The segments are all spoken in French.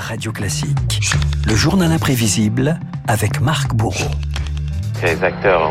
Radio Classique. Le journal imprévisible avec Marc Bourreau. Les acteurs,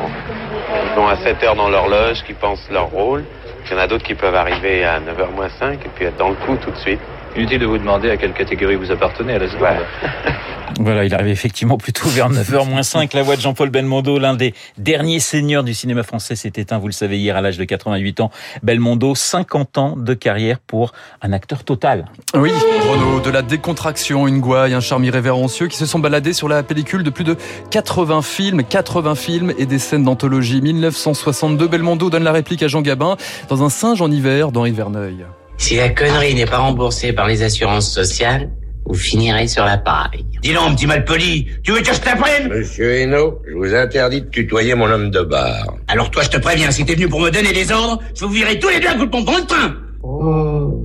ils ont à 7 heures dans l'horloge, qui pensent leur rôle. Il y en a d'autres qui peuvent arriver à 9h moins 5 et puis être dans le coup tout de suite. Inutile de vous demander à quelle catégorie vous appartenez à la seconde. Voilà, il arrive effectivement plutôt vers 9h 5. La voix de Jean-Paul Belmondo, l'un des derniers seigneurs du cinéma français, s'est éteint, vous le savez, hier à l'âge de 88 ans. Belmondo, 50 ans de carrière pour un acteur total. Oui, Renaud, de la décontraction, une gouaille, un charme irrévérencieux qui se sont baladés sur la pellicule de plus de 80 films, 80 films et des scènes d'anthologie. 1962, Belmondo donne la réplique à Jean Gabin dans Un singe en hiver d'Henri Verneuil. Si la connerie n'est pas remboursée par les assurances sociales, vous finirez sur la paille. Dis donc, petit malpoli, tu veux que je t'apprenne Monsieur Hainaut, je vous interdis de tutoyer mon homme de bar. Alors toi, je te préviens, si t'es venu pour me donner des ordres, je vous virer tous les deux à coup de pompon de train Oh.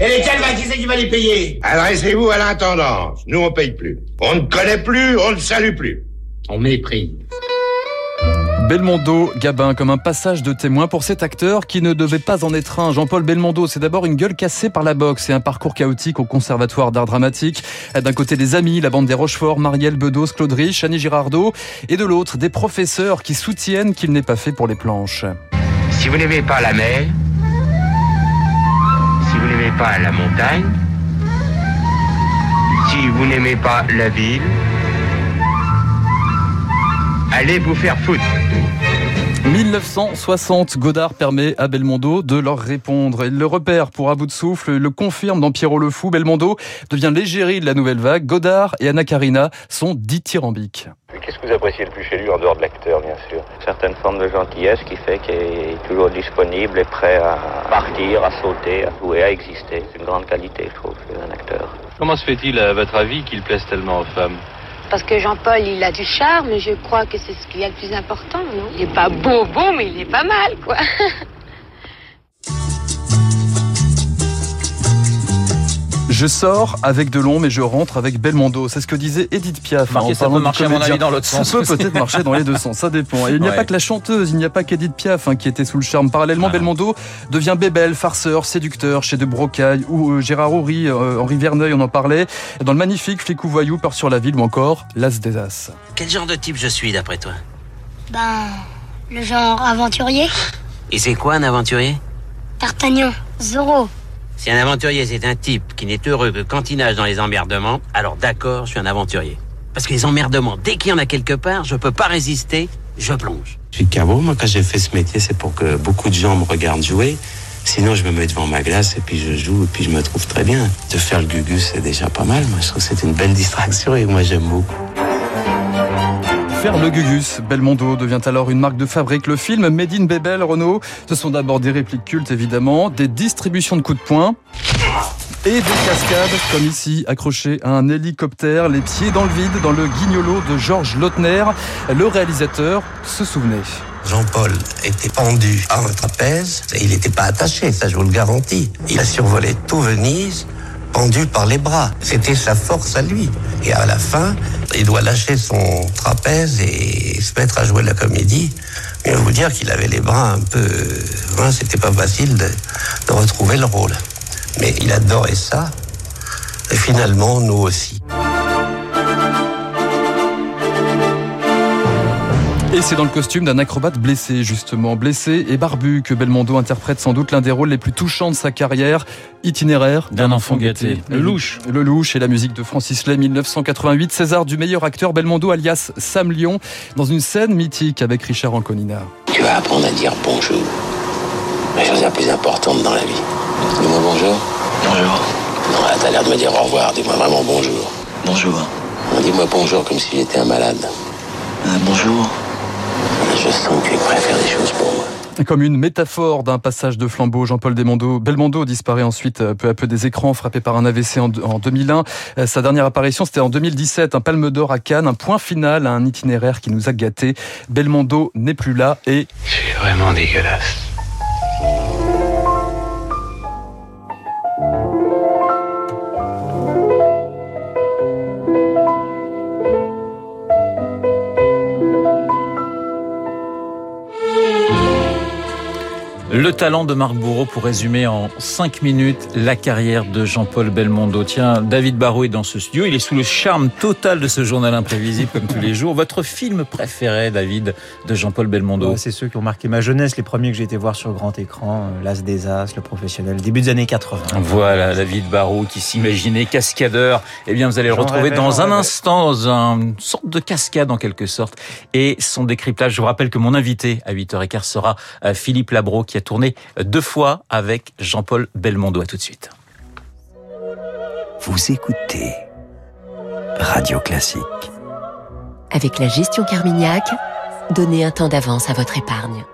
Et les calvas, qui c'est qui va les payer? Adressez-vous à l'intendance. Nous, on paye plus. On ne connaît plus, on ne salue plus. On méprise. Belmondo, Gabin, comme un passage de témoin pour cet acteur qui ne devait pas en être un. Jean-Paul Belmondo, c'est d'abord une gueule cassée par la boxe et un parcours chaotique au conservatoire d'art dramatique. D'un côté des amis, la bande des Rochefort, Marielle Bedos, Claude Rich, Annie Girardot, et de l'autre des professeurs qui soutiennent qu'il n'est pas fait pour les planches. Si vous n'aimez pas la mer, si vous n'aimez pas la montagne, si vous n'aimez pas la ville, allez vous faire foutre. 1960, Godard permet à Belmondo de leur répondre. Il le repère pour à bout de souffle, le confirme dans Pierrot le Fou. Belmondo devient l'égérie de la nouvelle vague. Godard et Anna Karina sont dithyrambiques. Qu'est-ce que vous appréciez le plus chez lui, en dehors de l'acteur, bien sûr? Certaines formes de gentillesse qui fait qu'il est toujours disponible et prêt à partir, à sauter, à jouer, à exister. C'est une grande qualité, je trouve, chez un acteur. Comment se fait-il, à votre avis, qu'il plaise tellement aux femmes? Parce que Jean-Paul, il a du charme, je crois que c'est ce qu'il y a le plus important, non? Il est pas beau, beau, mais il est pas mal, quoi. Je sors avec Delon, mais je rentre avec Belmondo. C'est ce que disait Edith Piaf. Marqué, ça peut marcher à mon avis dans l'autre sens. Ça peut peut-être marcher dans les deux sens, ça dépend. Et il n'y a Ouais. pas que la chanteuse, il n'y a pas qu'Edith Piaf hein, qui était sous le charme. Parallèlement, Ah. Belmondo devient bébel, farceur, séducteur chez De Brocaille ou euh, Gérard Horry, euh, Henri Verneuil, on en parlait. Dans le magnifique Flic ou Voyou, Peur sur la ville ou encore L'As des As. Quel genre de type je suis d'après toi? Ben, le genre aventurier Et c'est quoi un aventurier? D'Artagnan, Zorro. Si un aventurier c'est un type qui n'est heureux que quand il nage dans les emmerdements, alors d'accord, je suis un aventurier. Parce que les emmerdements, dès qu'il y en a quelque part, je peux pas résister, je plonge. Je suis cabot. Moi, quand j'ai fait ce métier, c'est pour que beaucoup de gens me regardent jouer. Sinon, je me mets devant ma glace et puis je joue et puis je me trouve très bien. De faire le gugus, c'est déjà pas mal. Moi, je trouve que c'est une belle distraction et moi, j'aime beaucoup. Le Gugus, Belmondo devient alors une marque de fabrique. Le film Made in Bebel, Renault, ce sont d'abord des répliques cultes évidemment, des distributions de coups de poing et des cascades, comme ici, accrochées à un hélicoptère, les pieds dans le vide, dans le guignolo de Georges Lautner. Le réalisateur se souvenait. Jean-Paul était pendu à un trapèze et il n'était pas attaché, ça je vous le garantis. Il a survolé tout Venise, pendu par les bras. C'était sa force à lui. Et à la fin, il doit lâcher son trapèze et se mettre à jouer la comédie. Mais vous dire qu'il avait les bras un peu... C'était pas facile de retrouver le rôle. Mais il adorait ça. Et finalement, nous aussi. Et c'est dans le costume d'un acrobate blessé, justement. Blessé et barbu que Belmondo interprète sans doute l'un des rôles les plus touchants de sa carrière. Itinéraire D'un enfant gâté. Le louche. Le louche et la musique de Francis Lay, 1988. César du meilleur acteur Belmondo, alias Sam Lyon, dans une scène mythique avec Richard Anconina. Tu vas apprendre à dire bonjour. La chose la plus importante dans la vie. Dis-moi bonjour. Bonjour. Non, là, t'as l'air de me dire au revoir. Dis-moi vraiment bonjour. Bonjour. Dis-moi bonjour comme si j'étais un malade. bonjour. Je sens que tu es prêt à faire des choses pour moi. Comme une métaphore d'un passage de flambeau, Jean-Paul Belmondo, Belmondo disparaît ensuite euh, peu à peu des écrans, frappé par un AVC en, en 2001. Euh, Sa dernière apparition, c'était en 2017, un palme d'or à Cannes, un point final à un itinéraire qui nous a gâtés. Belmondo n'est plus là et C'est vraiment dégueulasse. Le Le talent de Marc Bourreau pour résumer en cinq minutes la carrière de Jean-Paul Belmondo. Tiens, David Barrault est dans ce studio. Il est sous le charme total de ce journal imprévisible comme tous les jours. Votre film préféré, David, de Jean-Paul Belmondo C'est ceux qui ont marqué ma jeunesse, les premiers que j'ai été voir sur grand écran, euh, L'As des As, Le Professionnel, début des années 80. Voilà, David Barrault qui s'imaginait cascadeur. Eh bien, vous allez le retrouver dans un instant, dans une sorte de cascade en quelque sorte. Et son décryptage, je vous rappelle que mon invité à 8h15 sera euh, Philippe Labro qui a tourné deux fois avec Jean-Paul Belmondo. À tout de suite. Vous écoutez Radio Classique. Avec la gestion Carmignac, donnez un temps d'avance à votre épargne.